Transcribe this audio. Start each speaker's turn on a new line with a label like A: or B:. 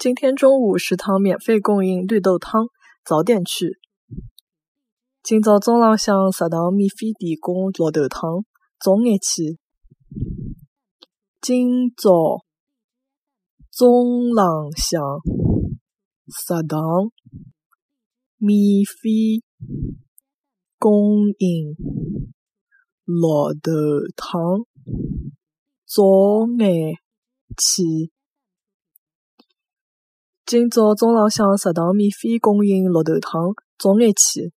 A: 今天中午食堂免费供应绿豆汤，早点去。今朝中浪向食堂免费提供绿豆汤，早眼去。今朝中浪向食堂免费供应绿豆汤，早眼去。今朝中浪向食堂免费供应绿豆汤，早眼去。